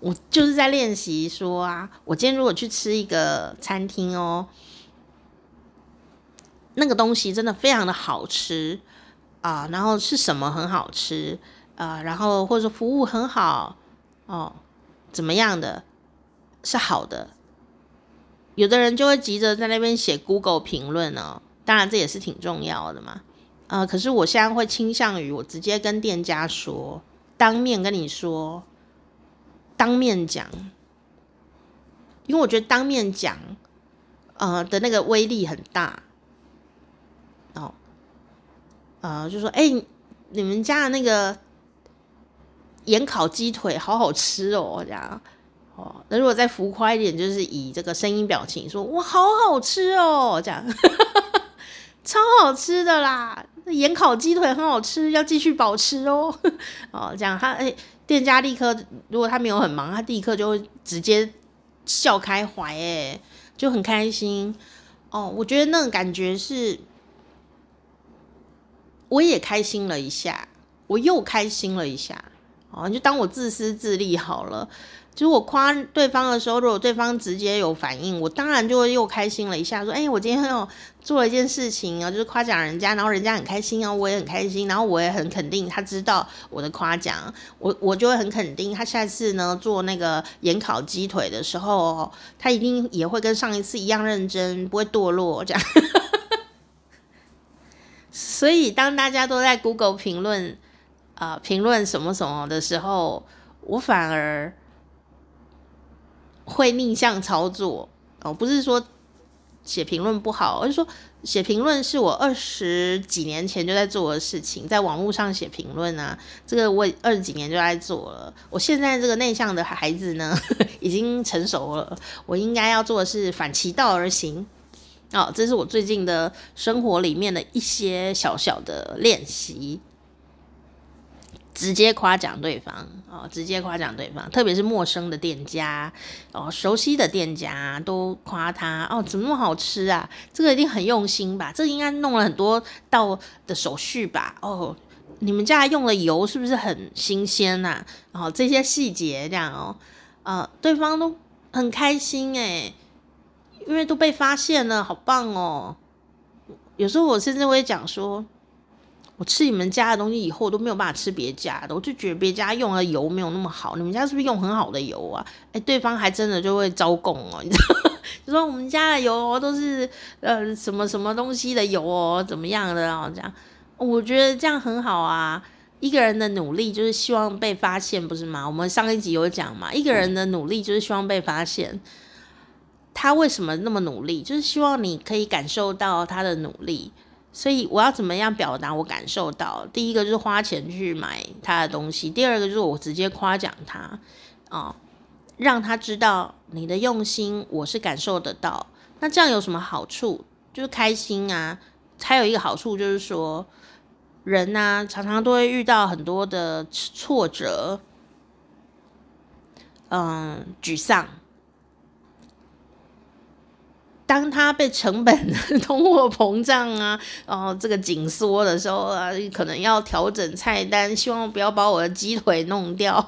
我就是在练习说啊，我今天如果去吃一个餐厅哦，那个东西真的非常的好吃啊，然后是什么很好吃啊，然后或者说服务很好。哦，怎么样的是好的？有的人就会急着在那边写 Google 评论哦，当然这也是挺重要的嘛。呃，可是我现在会倾向于我直接跟店家说，当面跟你说，当面讲，因为我觉得当面讲，呃的那个威力很大。哦，呃，就说哎，你们家的那个。盐烤鸡腿好好吃哦，这样哦，那如果再浮夸一点，就是以这个声音表情说：“哇，好好吃哦！”这样，超好吃的啦！盐烤鸡腿很好吃，要继续保持哦。哦，这样他哎，店家立刻，如果他没有很忙，他立刻就会直接笑开怀，哎，就很开心。哦，我觉得那种感觉是，我也开心了一下，我又开心了一下。哦，你就当我自私自利好了。就是我夸对方的时候，如果对方直接有反应，我当然就会又开心了一下，说：“哎、我今天又做了一件事情啊，就是夸奖人家，然后人家很开心啊，我也很开心，然后我也很肯定他知道我的夸奖，我我就会很肯定他下次呢做那个盐烤鸡腿的时候，他一定也会跟上一次一样认真，不会堕落这样。所以当大家都在 Google 评论啊评论什么什么的时候，我反而。会逆向操作哦，不是说写评论不好，而是说写评论是我二十几年前就在做的事情，在网络上写评论啊，这个我二十几年就在做了。我现在这个内向的孩子呢，已经成熟了，我应该要做的是反其道而行。哦，这是我最近的生活里面的一些小小的练习。直接夸奖对方哦，直接夸奖对方，特别是陌生的店家哦，熟悉的店家都夸他哦，怎么那么好吃啊？这个一定很用心吧？这应该弄了很多道的手续吧？哦，你们家用的油是不是很新鲜呐？哦，这些细节这样哦，呃，对方都很开心诶，因为都被发现了，好棒哦。有时候我甚至会讲说。我吃你们家的东西以后，我都没有办法吃别家的，我就觉得别家用的油没有那么好。你们家是不是用很好的油啊？哎，对方还真的就会招供哦，你知道吗？就说我们家的油都是呃什么什么东西的油哦，怎么样的哦，这样我觉得这样很好啊。一个人的努力就是希望被发现，不是吗？我们上一集有讲嘛，一个人的努力就是希望被发现。他为什么那么努力？就是希望你可以感受到他的努力。所以我要怎么样表达我感受到？第一个就是花钱去买他的东西，第二个就是我直接夸奖他，啊、哦，让他知道你的用心，我是感受得到。那这样有什么好处？就是开心啊。还有一个好处就是说，人呢常常都会遇到很多的挫折，嗯，沮丧。当他被成本 通货膨胀啊，然后这个紧缩的时候啊，可能要调整菜单，希望不要把我的鸡腿弄掉，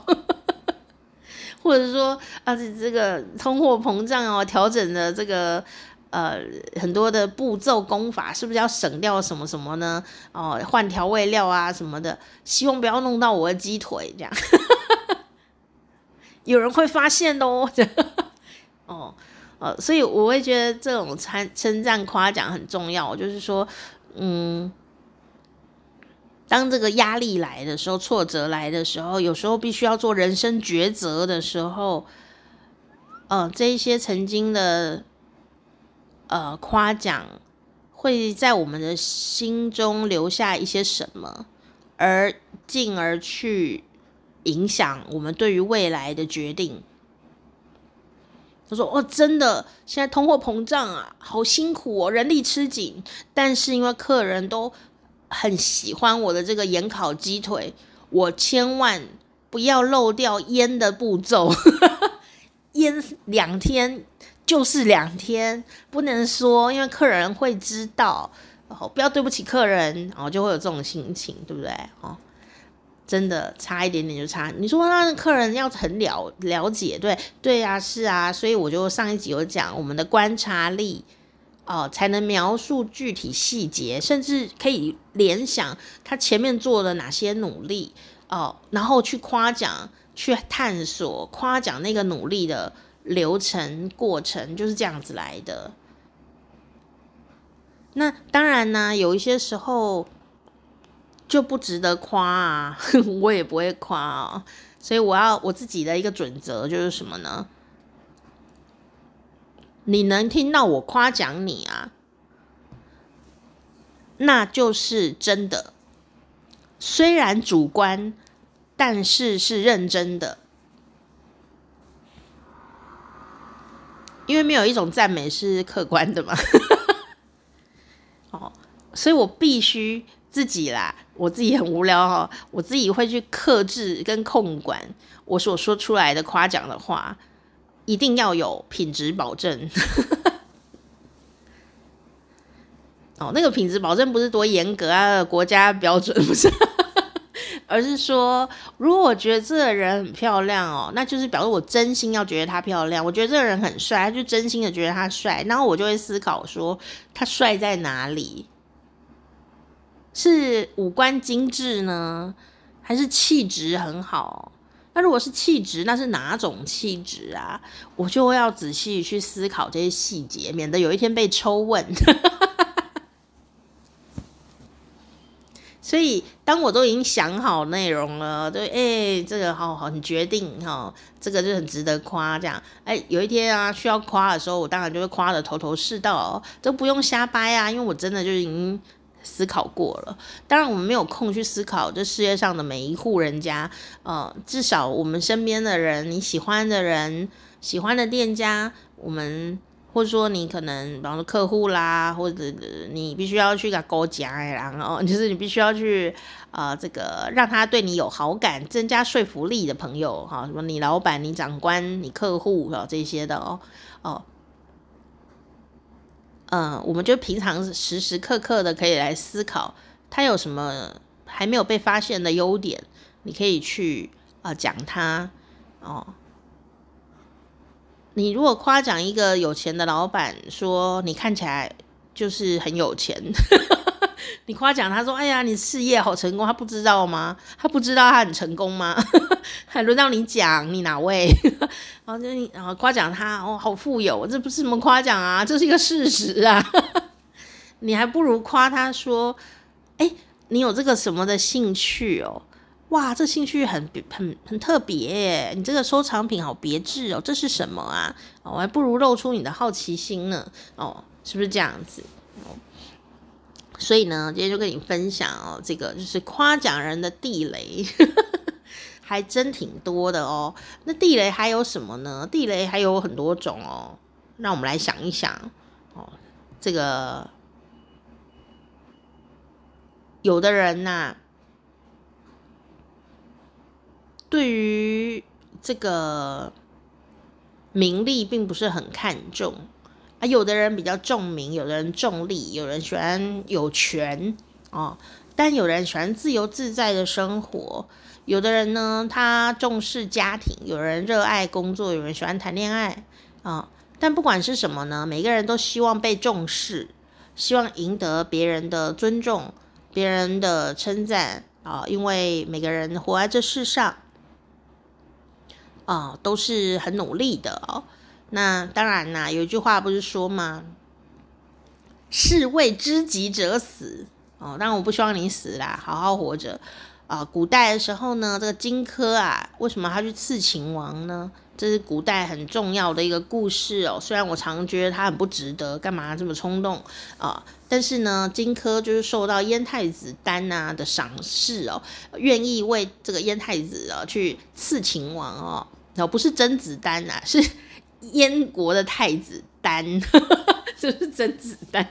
或者说啊，这这个通货膨胀哦，调整的这个呃很多的步骤工法，是不是要省掉什么什么呢？哦，换调味料啊什么的，希望不要弄到我的鸡腿这样，有人会发现的哦，哦。呃，所以我会觉得这种称称赞、夸奖很重要。就是说，嗯，当这个压力来的时候，挫折来的时候，有时候必须要做人生抉择的时候，呃，这一些曾经的呃夸奖，会在我们的心中留下一些什么，而进而去影响我们对于未来的决定。他说：“哦，真的，现在通货膨胀啊，好辛苦哦，人力吃紧。但是因为客人都很喜欢我的这个盐烤鸡腿，我千万不要漏掉腌的步骤，腌两天就是两天，不能说，因为客人会知道，然后不要对不起客人，然后就会有这种心情，对不对？哦。”真的差一点点就差，你说那客人要很了了解，对对啊，是啊，所以我就上一集有讲，我们的观察力哦、才能描述具体细节，甚至可以联想他前面做了哪些努力哦、然后去夸奖、去探索、夸奖那个努力的流程过程，就是这样子来的。那当然呢，有一些时候。就不值得夸啊，我也不会夸啊，所以我要我自己的一个准则就是什么呢？你能听到我夸奖你啊，那就是真的，虽然主观，但是是认真的。因为没有一种赞美是客观的嘛。哦，所以我必须自己啦，我自己很无聊哈，我自己会去克制跟控管我所说出来的夸奖的话，一定要有品质保证。哦，那个品质保证不是多严格啊，国家标准不是，而是说，如果我觉得这个人很漂亮哦，那就是表示我真心要觉得她漂亮。我觉得这个人很帅，就真心的觉得他帅，然后我就会思考说，他帅在哪里？是五官精致呢，还是气质很好？那如果是气质，那是哪种气质啊？我就要仔细去思考这些细节，免得有一天被抽问。所以，当我都已经想好内容了，对，哎、欸，这个好好，很决定哈，这个就很值得夸。这样，哎、有一天啊，需要夸的时候，我当然就会夸得头头是道，都不用瞎掰啊，因为我真的就已经思考过了。当然，我们没有空去思考这世界上的每一户人家，呃，至少我们身边的人，你喜欢的人，喜欢的店家，我们。或者说你可能，比方说客户啦，或者你必须要去给他勾结然后就是你必须要去啊、呃，这个让他对你有好感，增加说服力的朋友哈，什么你老板、你长官、你客户啊这些的哦哦，嗯，我们就平常时时刻刻的可以来思考，他有什么还没有被发现的优点，你可以去啊、讲他哦。你如果夸奖一个有钱的老板，说你看起来就是很有钱，你夸奖他说，哎呀，你事业好成功，他不知道吗？他不知道他很成功吗？还轮到你讲，你哪位？然 后就你，然后夸奖他，哦，好富有，这不是什么夸奖啊，这是一个事实啊。你还不如夸他说，哎，你有这个什么的兴趣哦。哇，这兴趣很很很特别耶！你这个收藏品好别致哦，这是什么啊？哦，我还不如露出你的好奇心呢。哦，是不是这样子？所以呢，今天就跟你分享哦，这个就是夸奖人的地雷，还真挺多的哦。那地雷还有什么呢？地雷还有很多种哦。让我们来想一想哦，这个有的人呐、对于这个名利并不是很看重有的人比较重名，有的人重利，有人喜欢有权哦，但有人喜欢自由自在的生活，有的人呢，他重视家庭，有人热爱工作，有人喜欢谈恋爱啊、但不管是什么呢，每个人都希望被重视，希望赢得别人的尊重，别人的称赞啊、因为每个人活在这世上。哦，都是很努力的哦。那当然啦，有一句话不是说吗？士为知己者死。哦，当然我不希望你死啦，好好活着。啊、古代的时候呢，这个荆轲啊，为什么他去刺秦王呢？这是古代很重要的一个故事哦。虽然我常觉得他很不值得，干嘛这么冲动啊、但是呢，荆轲就是受到燕太子丹啊的赏识哦，愿意为这个燕太子啊、去刺秦王哦。哦，不是甄子丹啊，是燕国的太子丹，是不是甄子丹？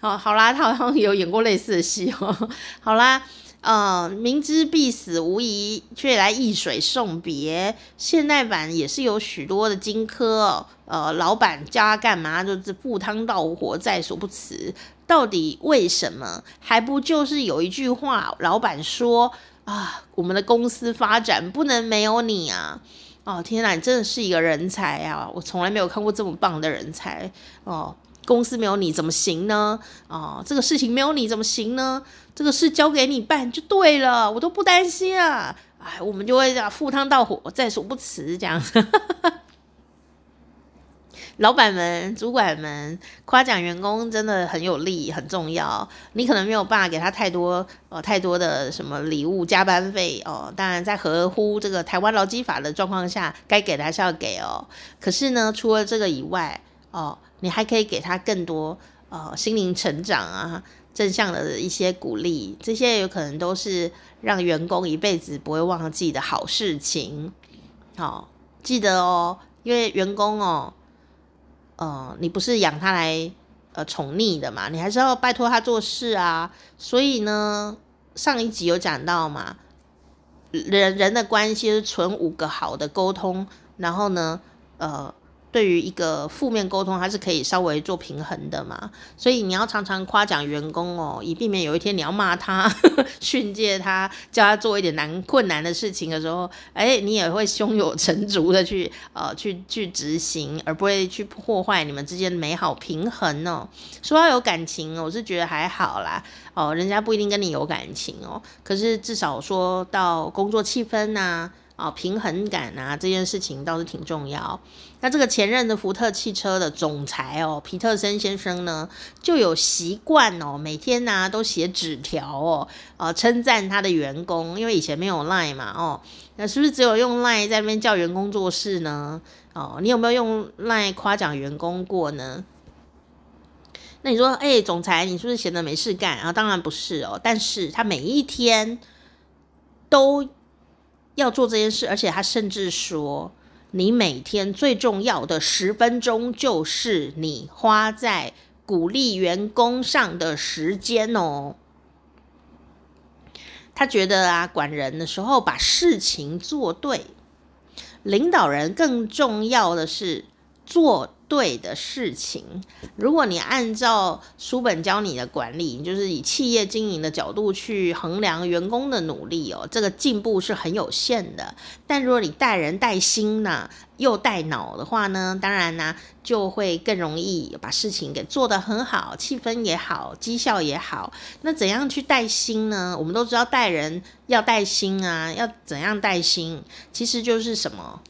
好 好啦，他好像有演过类似的戏哦。好啦，呃，明知必死无疑，却来易水送别。现代版也是有许多的荆轲哦，呃，老板叫他干嘛，就是赴汤蹈火在所不辞。到底为什么？还不就是有一句话，老板说。啊，我们的公司发展不能没有你啊！哦，天哪，你真的是一个人才啊！我从来没有看过这么棒的人才哦。公司没有你怎么行呢？哦，这个事情没有你怎么行呢？这个事交给你办就对了，我都不担心啊！哎，我们就会这样赴汤蹈火，在所不辞这样。老板们、主管们夸奖员工真的很有利、很重要。你可能没有办法给他太多、呃、太多的什么礼物、加班费哦。当然，在合乎这个台湾劳基法的状况下，该给的还是要给哦。可是呢，除了这个以外哦，你还可以给他更多呃心灵成长啊、正向的一些鼓励，这些有可能都是让员工一辈子不会忘记的好事情。好、哦，记得哦，因为员工哦。呃，你不是养他来呃宠溺的嘛，你还是要拜托他做事啊。所以呢，上一集有讲到嘛，人人的关系是存五个好的沟通，然后呢，呃。对于一个负面沟通，它是可以稍微做平衡的嘛，所以你要常常夸奖员工哦，以避免有一天你要骂他、训诫他、叫他做一点难困难的事情的时候，哎，你也会胸有成竹的去呃去去执行，而不会去破坏你们之间的美好平衡哦。说要有感情，我是觉得还好啦，哦，人家不一定跟你有感情哦，可是至少说到工作气氛呐、哦，平衡感啊，这件事情倒是挺重要。那这个前任的福特汽车的总裁哦，皮特森先生呢，就有习惯哦，每天呢、都写纸条哦，呃，称赞他的员工，因为以前没有 Line 嘛，哦，那是不是只有用 Line 在那边叫员工做事呢？哦，你有没有用 Line 夸奖员工过呢？那你说，哎、欸，总裁，你是不是闲的没事干啊？当然不是哦，但是他每一天都。要做这件事，而且他甚至说，你每天最重要的十分钟就是你花在鼓励员工上的时间哦。他觉得啊，管人的时候把事情做对，领导人更重要的是做对的事情，如果你按照书本教你的管理，就是以企业经营的角度去衡量员工的努力哦，这个进步是很有限的。但如果你带人带心呢，又带脑的话呢，当然呢就会更容易把事情给做得很好，气氛也好，绩效也好。那怎样去带心呢？我们都知道带人要带心啊，要怎样带心？其实就是什么，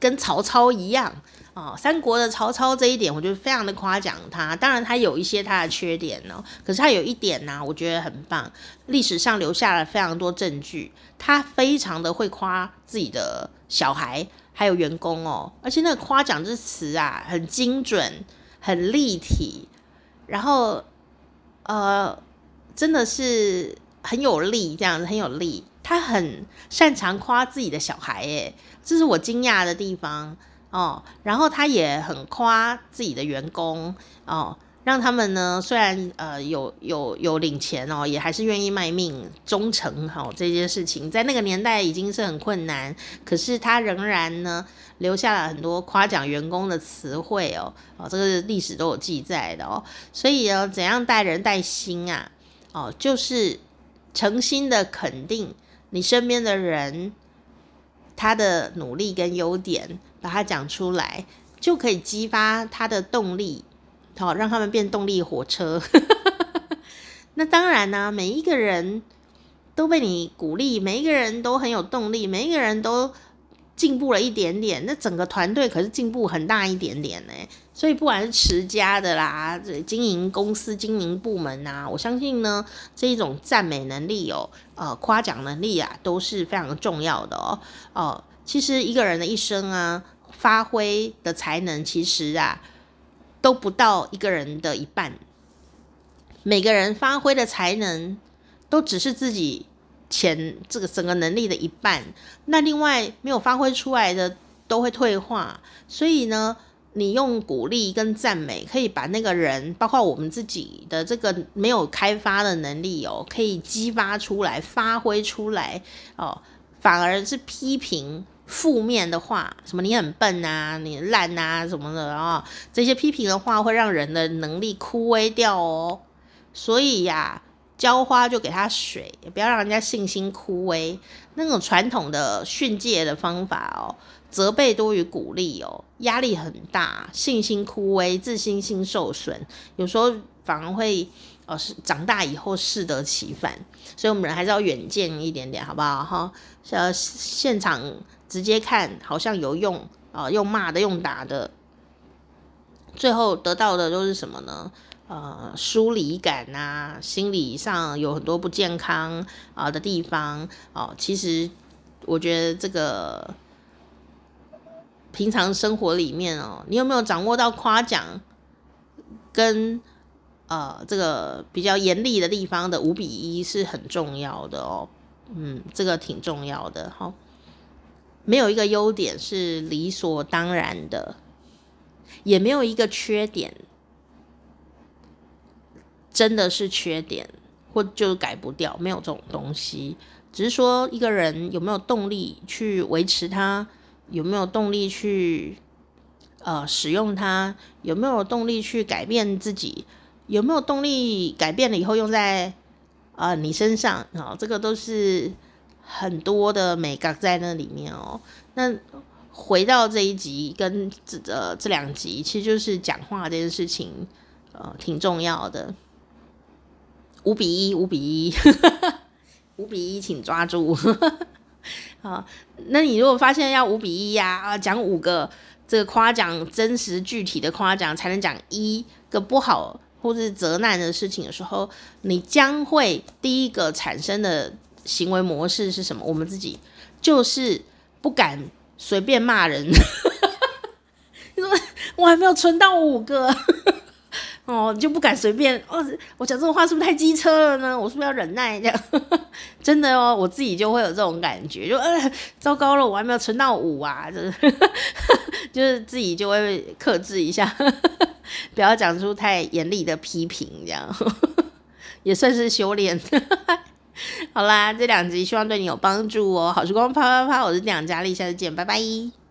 跟曹操一样。哦，三国的曹操这一点，我觉得非常的夸奖他。当然，他有一些他的缺点哦，可是他有一点呢、我觉得很棒。历史上留下了非常多证据，他非常的会夸自己的小孩还有员工哦，而且那个夸奖之词啊，很精准，很立体，然后呃，真的是很有力，这样子很有力。他很擅长夸自己的小孩，诶，这是我惊讶的地方。哦，然后他也很夸自己的员工哦，让他们呢虽然呃有有有领钱哦，也还是愿意卖命忠诚哈、哦。这件事情在那个年代已经是很困难，可是他仍然呢留下了很多夸奖员工的词汇哦，哦，这个历史都有记载的哦。所以呢，怎样带人带心啊？哦，就是诚心的肯定你身边的人他的努力跟优点。把它讲出来，就可以激发他的动力，好，让他们变动力火车。那当然呢、每一个人都被你鼓励，每一个人都很有动力，每一个人都进步了一点点，那整个团队可是进步很大一点点呢。所以不管是持家的啦，这经营公司、经营部门呐，我相信呢，这一种赞美能力哦，呃，夸奖能力啊，都是非常重要的哦。哦、其实一个人的一生啊。发挥的才能其实啊，都不到一个人的一半。每个人发挥的才能都只是自己前这个整个能力的一半。那另外没有发挥出来的都会退化。所以呢，你用鼓励跟赞美，可以把那个人，包括我们自己的这个没有开发的能力哦，可以激发出来、发挥出来哦。反而是批评。负面的话，什么你很笨啊，你烂啊，什么的啊，这些批评的话会让人的能力枯萎掉哦。所以呀，浇花就给他水，也不要让人家信心枯萎。那种传统的训诫的方法哦，责备多于鼓励哦，压力很大，信心枯萎，自信心受损，有时候反而会哦是长大以后适得其反。所以我们人还是要远见一点点，好不好哈？像现场。直接看好像有用啊、用骂的，用打的，最后得到的都是什么呢？呃，疏离感啊，心理上有很多不健康啊、的地方哦、其实我觉得这个平常生活里面哦，你有没有掌握到夸奖跟呃这个比较严厉的地方的五比一是很重要的哦。嗯，这个挺重要的，好。没有一个优点是理所当然的，也没有一个缺点，真的是缺点，或就改不掉，没有这种东西。只是说一个人有没有动力去维持它，有没有动力去呃使用它，有没有动力去改变自己，有没有动力改变了以后用在啊、你身上啊、这个都是很多的美感在那里面哦。那回到这一集跟这呃这两集，其实就是讲话这件事情呃挺重要的，五比一，五比一。五比一，请抓住。好，那你如果发现要五比一呀，啊，讲五个这个夸奖真实具体的夸奖，才能讲一个不好或是责难的事情的时候，你将会第一个产生的行为模式是什么？我们自己就是不敢随便骂人。你说我还没有存到五个。哦，就不敢随便哦。我讲这种话是不是太机车了呢？我是不是要忍耐这样？真的哦，我自己就会有这种感觉，就呃，糟糕了，我还没有存到五啊，就 是就是自己就会克制一下，不要讲出太严厉的批评，这样也算是修炼。好啦，这两集希望对你有帮助哦。好时光啪啪啪，我是店长佳丽，下次见，拜拜。